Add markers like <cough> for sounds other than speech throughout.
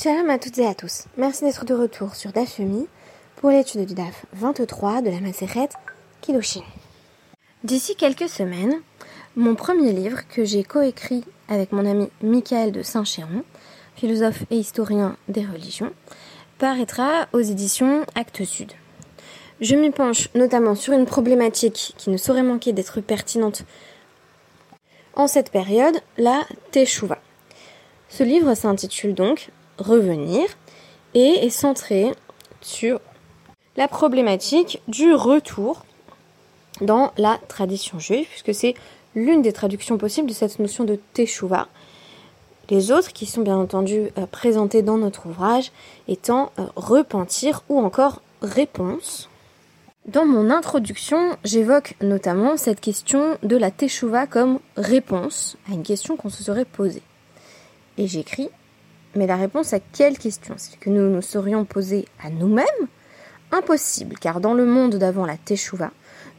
Shalom à toutes et à tous. Merci d'être de retour sur Dafumi pour l'étude du DAF 23 de la Maseret Kiddushin. D'ici quelques semaines, mon premier livre que j'ai coécrit avec mon ami Michael de Saint-Chéron, philosophe et historien des religions, paraîtra aux éditions Actes Sud. Je m'y penche notamment sur une problématique qui ne saurait manquer d'être pertinente en cette période, la Teshuvah. Ce livre s'intitule donc Revenir et est centré sur la problématique du retour dans la tradition juive, puisque c'est l'une des traductions possibles de cette notion de Teshuvah. Les autres, qui sont bien entendu euh, présentés dans notre ouvrage, étant euh, repentir ou encore réponse. Dans mon introduction, j'évoque notamment cette question de la teshuva comme réponse à une question qu'on se serait posée. Et j'écris, mais la réponse à quelle question? C'est que nous nous serions posés à nous-mêmes? Impossible, car dans le monde d'avant la teshuva,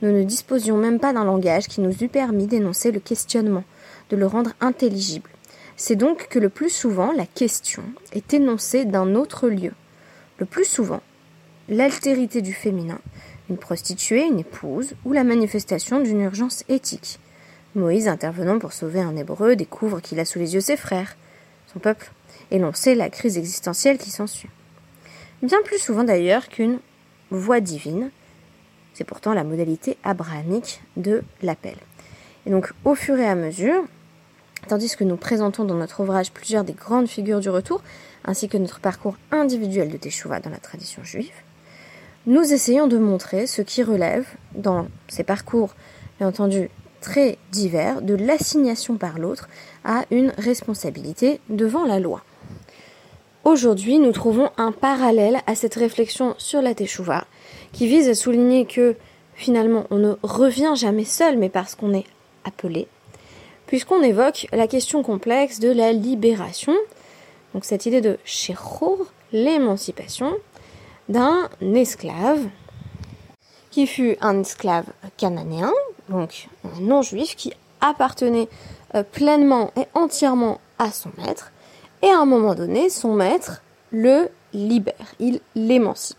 nous ne disposions même pas d'un langage qui nous eût permis d'énoncer le questionnement, de le rendre intelligible. C'est donc que le plus souvent, la question est énoncée d'un autre lieu. Le plus souvent, l'altérité du féminin une prostituée, une épouse ou la manifestation d'une urgence éthique. Moïse, intervenant pour sauver un hébreu, découvre qu'il a sous les yeux ses frères, son peuple, et l'on sait la crise existentielle qui s'ensuit. Bien plus souvent d'ailleurs qu'une voix divine, c'est pourtant la modalité abrahamique de l'appel. Et donc au fur et à mesure, tandis que nous présentons dans notre ouvrage plusieurs des grandes figures du retour, ainsi que notre parcours individuel de Teshuvah dans la tradition juive, nous essayons de montrer ce qui relève, dans ces parcours, bien entendu, très divers, de l'assignation par l'autre à une responsabilité devant la loi. Aujourd'hui, nous trouvons un parallèle à cette réflexion sur la Teshuvah, qui vise à souligner que finalement on ne revient jamais seul, mais parce qu'on est appelé, puisqu'on évoque la question complexe de la libération, donc cette idée de shechur, l'émancipation, d'un esclave qui fut un esclave cananéen, donc un non-juif qui appartenait euh, pleinement et entièrement à son maître, et à un moment donné, son maître le libère, il l'émancipe.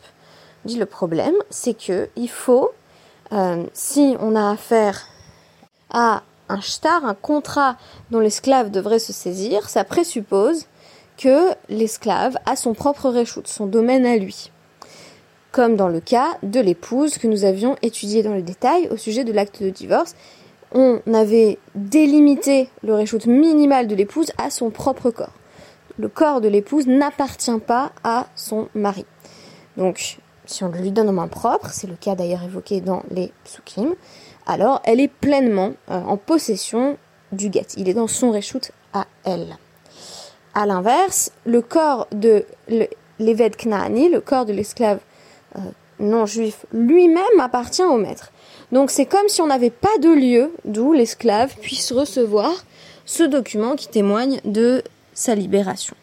Dit le problème, c'est que il faut, euh, si on a affaire à un shtar, un contrat dont l'esclave devrait se saisir, ça présuppose que l'esclave a son propre réchoute, son domaine à lui comme dans le cas de l'épouse que nous avions étudié dans le détail au sujet de l'acte de divorce. On avait délimité le réchoute minimal de l'épouse à son propre corps. Le corps de l'épouse n'appartient pas à son mari. Donc, si on lui donne en main propre, c'est le cas d'ailleurs évoqué dans les psukim, alors elle est pleinement euh, en possession du guet. Il est dans son réchoute à elle. A l'inverse, le corps de l'évêque Knaani, le corps de l'esclave euh, non juif lui-même appartient au maître. Donc c'est comme si on n'avait pas de lieu d'où l'esclave puisse recevoir ce document qui témoigne de sa libération.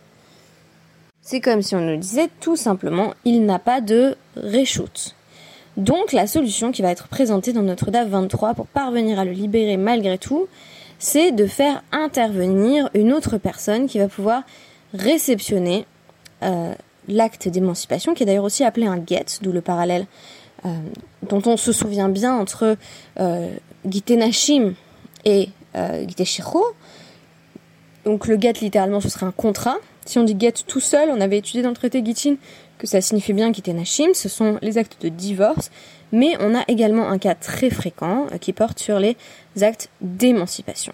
C'est comme si on nous disait tout simplement il n'a pas de réchoute. Donc la solution qui va être présentée dans notre DAF 23 pour parvenir à le libérer malgré tout, c'est de faire intervenir une autre personne qui va pouvoir réceptionner euh, l'acte d'émancipation, qui est d'ailleurs aussi appelé un get, d'où le parallèle euh, dont on se souvient bien entre euh, et euh, Donc le get, littéralement, ce serait un contrat. Si on dit get tout seul, on avait étudié dans le traité Gitin que ça signifie bien Nashim, ce sont les actes de divorce, mais on a également un cas très fréquent euh, qui porte sur les actes d'émancipation.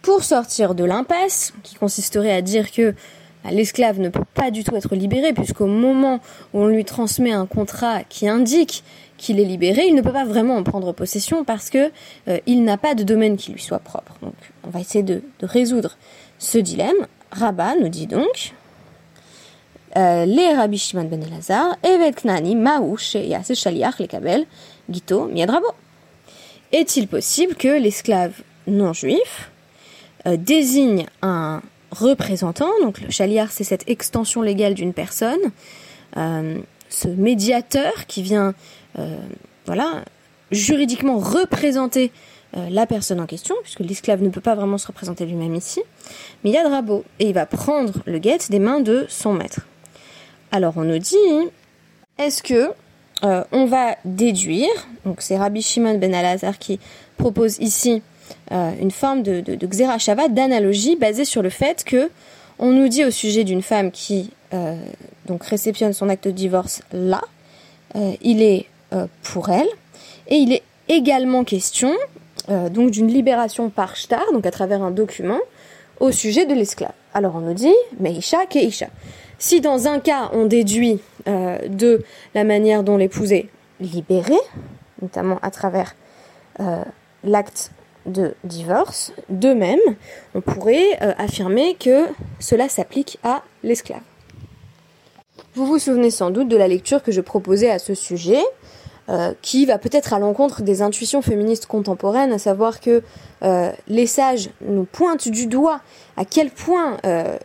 Pour sortir de l'impasse, qui consisterait à dire que l'esclave ne peut pas du tout être libéré puisqu'au moment où on lui transmet un contrat qui indique qu'il est libéré, il ne peut pas vraiment en prendre possession parce que euh, il n'a pas de domaine qui lui soit propre. Donc, on va essayer de, résoudre ce dilemme. Rabat nous dit donc euh, les Rabbi Shimon ben Elazar, Evet Knani, Miedrabo. Est-il possible que l'esclave non juif euh, désigne un représentant. Donc le chaliar, c'est cette extension légale d'une personne, euh, ce médiateur qui vient, euh, voilà, juridiquement représenter la personne en question, puisque l'esclave ne peut pas vraiment se représenter lui-même ici, mais il y a Drabo, et il va prendre le guet des mains de son maître. Alors on nous dit, est-ce que on va déduire, donc c'est Rabbi Shimon ben Alazar qui propose ici une forme de, de, de d'analogie basée sur le fait que on nous dit au sujet d'une femme qui donc réceptionne son acte de divorce là, il est pour elle, et il est également question euh, donc d'une libération par shtar, donc à travers un document, au sujet de l'esclave. Alors on nous dit Meisha Keisha. Si dans un cas on déduit euh, de la manière dont l'épouse est libérée, notamment à travers euh, l'acte de divorce, de même, on pourrait affirmer que cela s'applique à l'esclave. Vous vous souvenez sans doute de la lecture que je proposais à ce sujet, euh, qui va peut-être à l'encontre des intuitions féministes contemporaines, à savoir que euh, les sages nous pointent du doigt à quel point euh,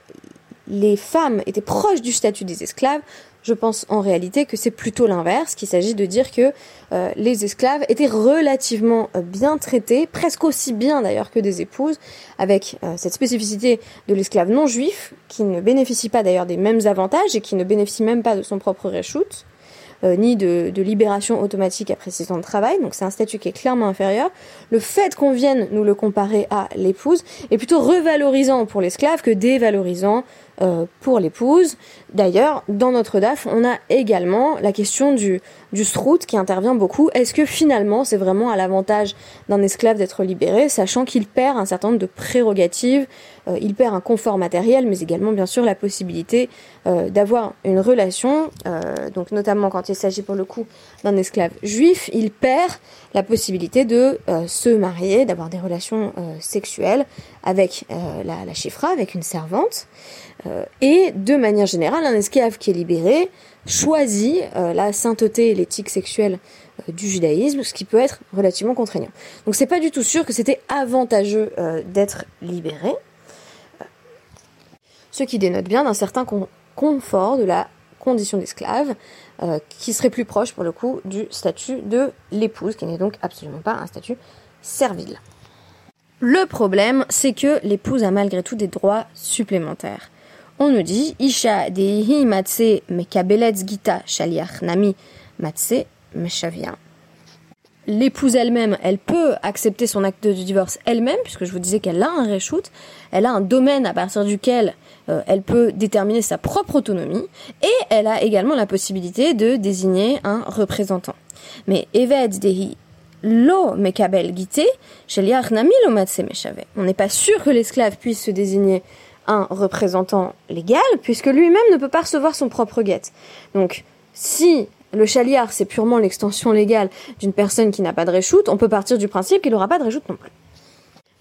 les femmes étaient proches du statut des esclaves. Je pense en réalité que c'est plutôt l'inverse, qu'il s'agit de dire que les esclaves étaient relativement bien traités, presque aussi bien d'ailleurs que des épouses, avec cette spécificité de l'esclave non juif, qui ne bénéficie pas d'ailleurs des mêmes avantages et qui ne bénéficie même pas de son propre reshoot. Euh, ni de, libération automatique après six ans de travail, donc c'est un statut qui est clairement inférieur. Le fait qu'on vienne nous le comparer à l'épouse est plutôt revalorisant pour l'esclave que dévalorisant euh, pour l'épouse. D'ailleurs, dans notre DAF, on a également la question du, strout qui intervient beaucoup. Est-ce que finalement c'est vraiment à l'avantage d'un esclave d'être libéré, sachant qu'il perd un certain nombre de prérogatives, euh, il perd un confort matériel, mais également bien sûr la possibilité euh, d'avoir une relation, donc notamment quand il s'agit pour le coup d'un esclave juif, il perd la possibilité de se marier, d'avoir des relations sexuelles avec la, la chifra, avec une servante. Euh, et de manière générale, un esclave qui est libéré choisit euh, la sainteté et l'éthique sexuelle euh, du judaïsme, ce qui peut être relativement contraignant. Donc c'est pas du tout sûr que c'était avantageux d'être libéré, ce qui dénote bien d'un certain confort de la condition d'esclave, qui serait plus proche pour le coup du statut de l'épouse, qui n'est donc absolument pas un statut servile. Le problème, c'est que l'épouse a malgré tout des droits supplémentaires on nous dit Isha dehi matse mekabeletz gita shaliach nami matse meshavia. L'épouse elle-même, elle peut accepter son acte de divorce elle-même, puisque je vous disais qu'elle a un reshoot, elle a un domaine à partir duquel euh, elle peut déterminer sa propre autonomie, et elle a également la possibilité de désigner un représentant. Mais Eved Dehi lo mekabel gite, shaliach nami. On n'est pas sûr que l'esclave puisse se désigner un représentant légal, puisque lui-même ne peut pas recevoir son propre guette. Donc, si le chaliard, c'est purement l'extension légale d'une personne qui n'a pas de réchoute, on peut partir du principe qu'il n'aura pas de réchoute non plus.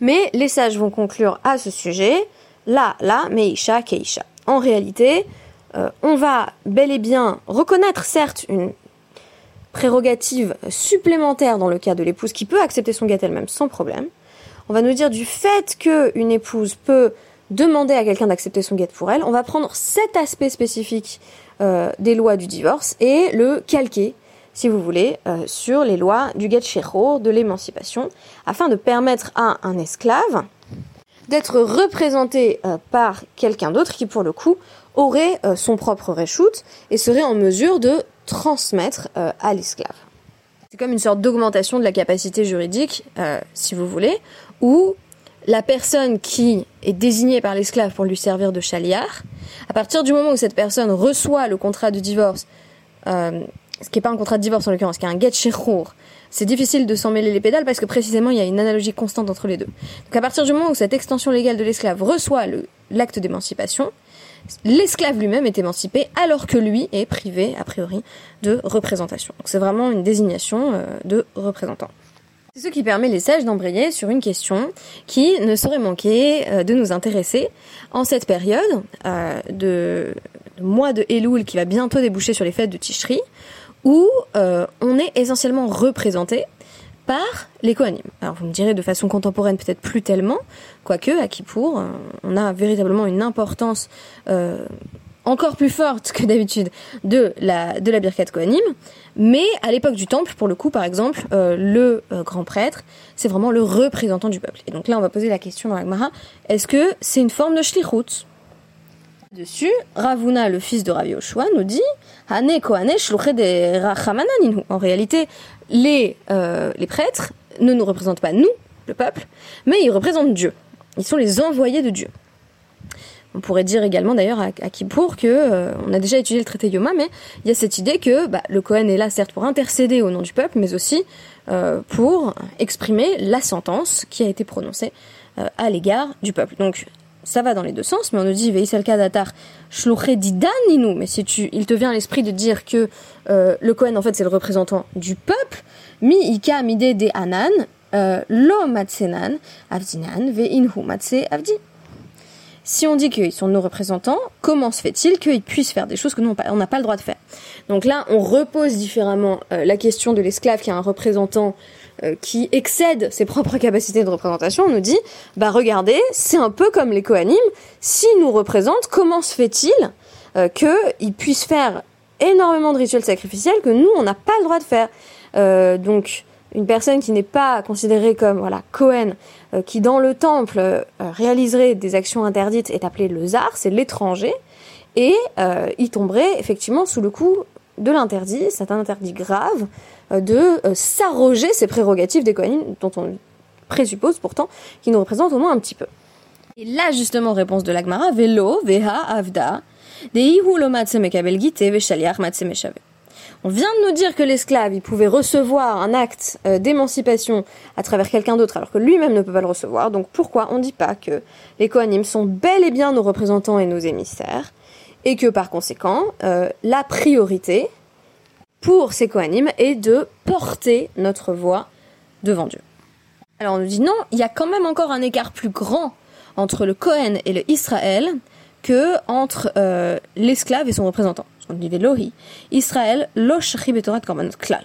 Mais les sages vont conclure à ce sujet, là, là, meisha, keisha. En réalité, euh, on va bel et bien reconnaître certes une prérogative supplémentaire dans le cas de l'épouse qui peut accepter son guette elle-même sans problème. On va nous dire du fait qu'une épouse peut demander à quelqu'un d'accepter son guette pour elle, on va prendre cet aspect spécifique des lois du divorce et le calquer, si vous voulez, euh, sur les lois du get de l'émancipation, afin de permettre à un esclave d'être représenté euh, par quelqu'un d'autre qui, pour le coup, aurait son propre reshoot et serait en mesure de transmettre à l'esclave. C'est comme une sorte d'augmentation de la capacité juridique, si vous voulez, où la personne qui est désignée par l'esclave pour lui servir de chaliard, à partir du moment où cette personne reçoit le contrat de divorce, euh, ce qui n'est pas un contrat de divorce en l'occurrence, qui est un get c'est difficile de s'en mêler les pédales parce que précisément il y a une analogie constante entre les deux. Donc à partir du moment où cette extension légale de l'esclave reçoit l'acte d'émancipation, l'esclave lui-même est émancipé alors que lui est privé a priori de représentation. Donc c'est vraiment une désignation euh, de représentant. C'est ce qui permet les sages d'embrayer sur une question qui ne saurait manquer euh, de nous intéresser en cette période euh, de, mois de Elul qui va bientôt déboucher sur les fêtes de Tishri, où euh, on est essentiellement représenté par les Kohanim. Alors vous me direz de façon contemporaine peut-être plus tellement, quoique à Kippour, on a véritablement une importance encore plus forte que d'habitude de la de la Birkat Kohanim, mais à l'époque du temple, pour le coup, par exemple, euh, le euh, grand prêtre, c'est vraiment le représentant du peuple. Et donc là, on va poser la question dans la est-ce que c'est une forme de shlichut? Dessus, Ravuna, le fils de Rav Yoshua, nous dit En réalité, les, euh, les prêtres ne nous représentent pas nous, le peuple, mais ils représentent Dieu. Ils sont les envoyés de Dieu. On pourrait dire également d'ailleurs à, à Kippour que euh, on a déjà étudié le traité Yoma, mais il y a cette idée que bah, le Cohen est là certes pour intercéder au nom du peuple, mais aussi euh, pour exprimer la sentence qui a été prononcée euh, à l'égard du peuple. Donc ça va dans les deux sens, mais on nous dit datar didaninu. Mais si tu, il te vient à l'esprit de dire que le Cohen en fait c'est le représentant du peuple, mi ika mide de anan lo matsenan avdinan ve inhu matse avdi. Si on dit qu'ils sont nos représentants, comment se fait-il qu'ils puissent faire des choses que nous, on n'a pas le droit de faire? Donc là, on repose différemment euh, la question de l'esclave qui a un représentant euh, qui excède ses propres <laughs> capacités de représentation. On nous dit, bah regardez, c'est un peu comme les Kohanim, s'ils nous représentent, comment se fait-il euh, qu'ils puissent faire énormément de rituels sacrificiels que nous, on n'a pas le droit de faire? Donc, une personne qui n'est pas considérée comme voilà Cohen, euh, qui dans le temple euh, réaliserait des actions interdites, est appelé le zar, c'est l'étranger, et euh, il tomberait effectivement sous le coup de l'interdit, c'est un interdit grave, de s'arroger ces prérogatives des Kohanim, dont on présuppose pourtant qu'ils nous représentent au moins un petit peu. Et là justement, réponse de l'Agmara, Velo, Veha, Avda, Deihu lo mekabel gite, Veshaliach on vient de nous dire que l'esclave, il pouvait recevoir un acte euh, d'émancipation à travers quelqu'un d'autre alors que lui-même ne peut pas le recevoir. Donc pourquoi on ne dit pas que les Kohanim sont bel et bien nos représentants et nos émissaires et que par conséquent, euh, la priorité pour ces Kohanim est de porter notre voix devant Dieu. Alors on nous dit non, il y a quand même encore un écart plus grand entre le Kohen et le Israël que entre euh, l'esclave et son représentant on dit Lohi, Israël, klal.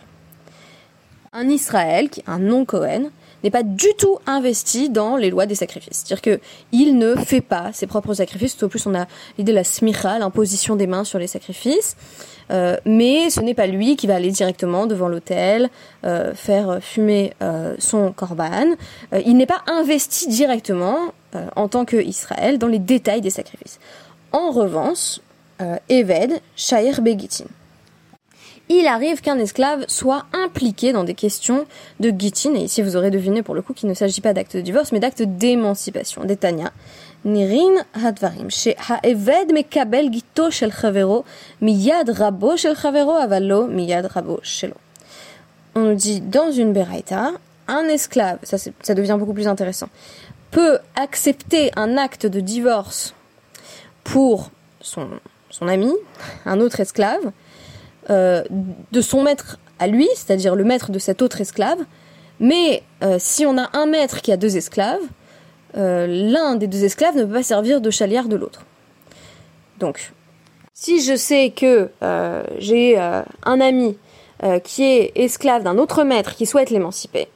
Un Israël, qui un non-Cohen, n'est pas du tout investi dans les lois des sacrifices. C'est-à-dire qu'il ne fait pas ses propres sacrifices. Tout au plus, on a l'idée de la smicha, l'imposition des mains sur les sacrifices. Euh, mais ce n'est pas lui qui va aller directement devant l'autel, euh, faire fumer euh, son korban. il n'est pas investi directement en tant qu'Israël dans les détails des sacrifices. En revanche, Eved, Shair Begitin. Il arrive qu'un esclave soit impliqué dans des questions de gitin, et ici vous aurez deviné pour le coup qu'il ne s'agit pas d'acte de divorce, mais d'acte d'émancipation. D'Etania. Nirin hadvarim, mekabel gito shel chavero, miyad rabo shel avalo miyad rabo shelo. On nous dit dans une beraita, un esclave, ça devient beaucoup plus intéressant, peut accepter un acte de divorce pour son son ami, un autre esclave, euh, de son maître à lui, c'est-à-dire le maître de cet autre esclave. Mais euh, si on a un maître qui a deux esclaves, euh, l'un des deux esclaves ne peut pas servir de chaliard de l'autre. Donc, si je sais que j'ai un ami qui est esclave d'un autre maître qui souhaite l'émanciper,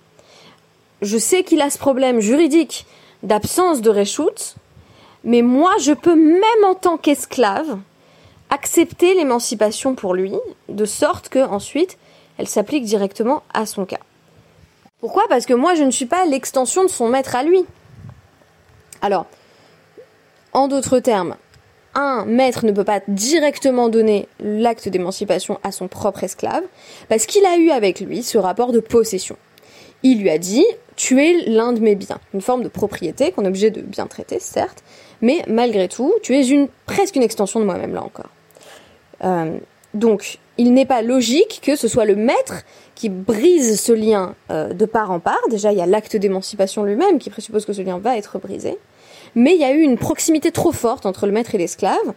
je sais qu'il a ce problème juridique d'absence de réchoute, mais moi je peux même en tant qu'esclave accepter l'émancipation pour lui, de sorte que ensuite elle s'applique directement à son cas. Pourquoi? Parce que moi je ne suis pas l'extension de son maître à lui. Alors, en d'autres termes, un maître ne peut pas directement donner l'acte d'émancipation à son propre esclave, parce qu'il a eu avec lui ce rapport de possession. Il lui a dit, tu es l'un de mes biens, une forme de propriété qu'on est obligé de bien traiter, certes, mais malgré tout, tu es presque une extension de moi-même là encore. Euh, donc, il n'est pas logique que ce soit le maître qui brise ce lien euh, de part en part. Déjà, il y a l'acte d'émancipation lui-même qui présuppose que ce lien va être brisé. Mais il y a eu une proximité trop forte entre le maître et l'esclave.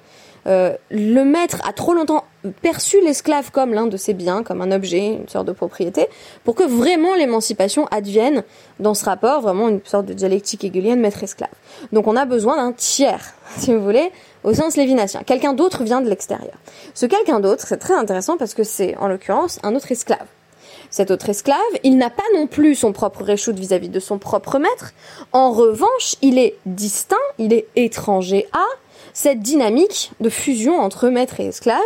Euh, le maître a trop longtemps perçu l'esclave comme l'un de ses biens, comme un objet, une sorte de propriété, pour que vraiment l'émancipation advienne dans ce rapport, vraiment une sorte de dialectique hegelienne maître-esclave. Donc on a besoin d'un tiers, <laughs> si vous voulez, au sens lévinassien. Quelqu'un d'autre vient de l'extérieur. Ce quelqu'un d'autre, c'est très intéressant parce que c'est, en l'occurrence, un autre esclave. Cet autre esclave, il n'a pas non plus son propre réchoute vis-à-vis de son propre maître. En revanche, il est distinct, il est étranger à, cette dynamique de fusion entre maître et esclave,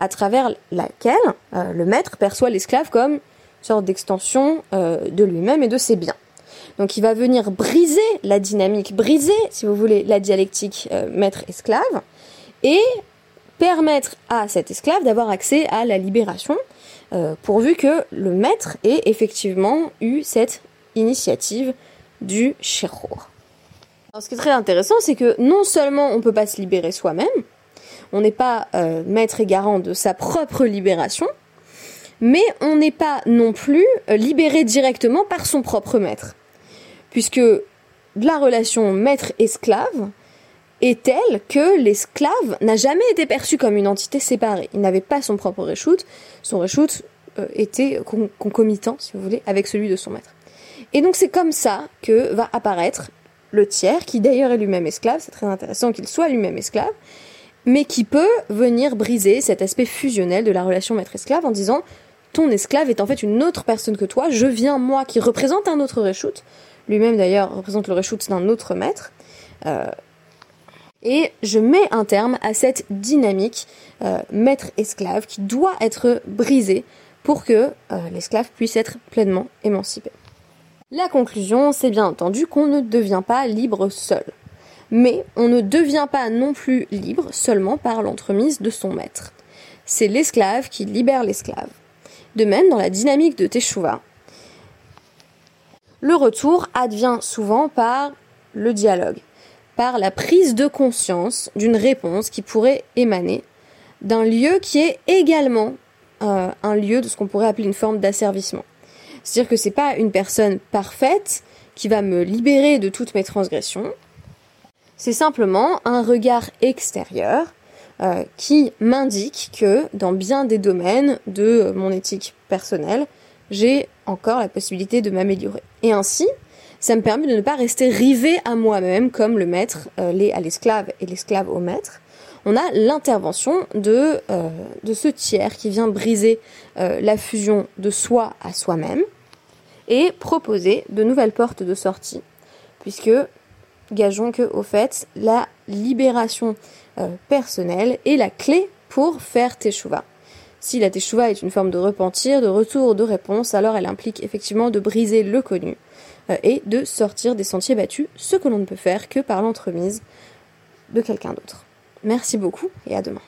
à travers laquelle euh, le maître perçoit l'esclave comme une sorte d'extension euh, de lui-même et de ses biens. Donc il va venir briser la dynamique, briser, si vous voulez, la dialectique euh, maître-esclave, et permettre à cet esclave d'avoir accès à la libération, pourvu que le maître ait effectivement eu cette initiative du shirur. Ce qui est très intéressant, c'est que non seulement on ne peut pas se libérer soi-même, on n'est pas euh, maître et garant de sa propre libération, mais on n'est pas non plus euh, libéré directement par son propre maître. Puisque la relation maître-esclave est telle que l'esclave n'a jamais été perçu comme une entité séparée. Il n'avait pas son propre reshoot, son reshoot euh, était concomitant, si vous voulez, avec celui de son maître. Et donc c'est comme ça que va apparaître le tiers, qui d'ailleurs est lui-même esclave, c'est très intéressant qu'il soit lui-même esclave, mais qui peut venir briser cet aspect fusionnel de la relation maître-esclave en disant ton esclave est en fait une autre personne que toi, je viens moi qui représente un autre reshoot, lui-même d'ailleurs représente le reshoot d'un autre maître, euh, et je mets un terme à cette dynamique euh, maître-esclave qui doit être brisée pour que euh, l'esclave puisse être pleinement émancipé. La conclusion, c'est bien entendu qu'on ne devient pas libre seul. Mais on ne devient pas non plus libre seulement par l'entremise de son maître. C'est l'esclave qui libère l'esclave. De même, dans la dynamique de Teshuvah, le retour advient souvent par le dialogue, par la prise de conscience d'une réponse qui pourrait émaner d'un lieu qui est également euh, un lieu de ce qu'on pourrait appeler une forme d'asservissement. C'est-à-dire que c'est pas une personne parfaite qui va me libérer de toutes mes transgressions. C'est simplement un regard extérieur euh, qui m'indique que dans bien des domaines de mon éthique personnelle, j'ai encore la possibilité de m'améliorer. Et ainsi, ça me permet de ne pas rester rivé à moi-même comme le maître euh, l'est à l'esclave et l'esclave au maître. On a l'intervention de, euh, de ce tiers qui vient briser la fusion de soi à soi-même et proposer de nouvelles portes de sortie, puisque gageons que au fait la libération euh, personnelle est la clé pour faire teshuva. Si la teshuva est une forme de repentir, de retour, de réponse, alors elle implique effectivement de briser le connu euh, et de sortir des sentiers battus, ce que l'on ne peut faire que par l'entremise de quelqu'un d'autre. Merci beaucoup et à demain.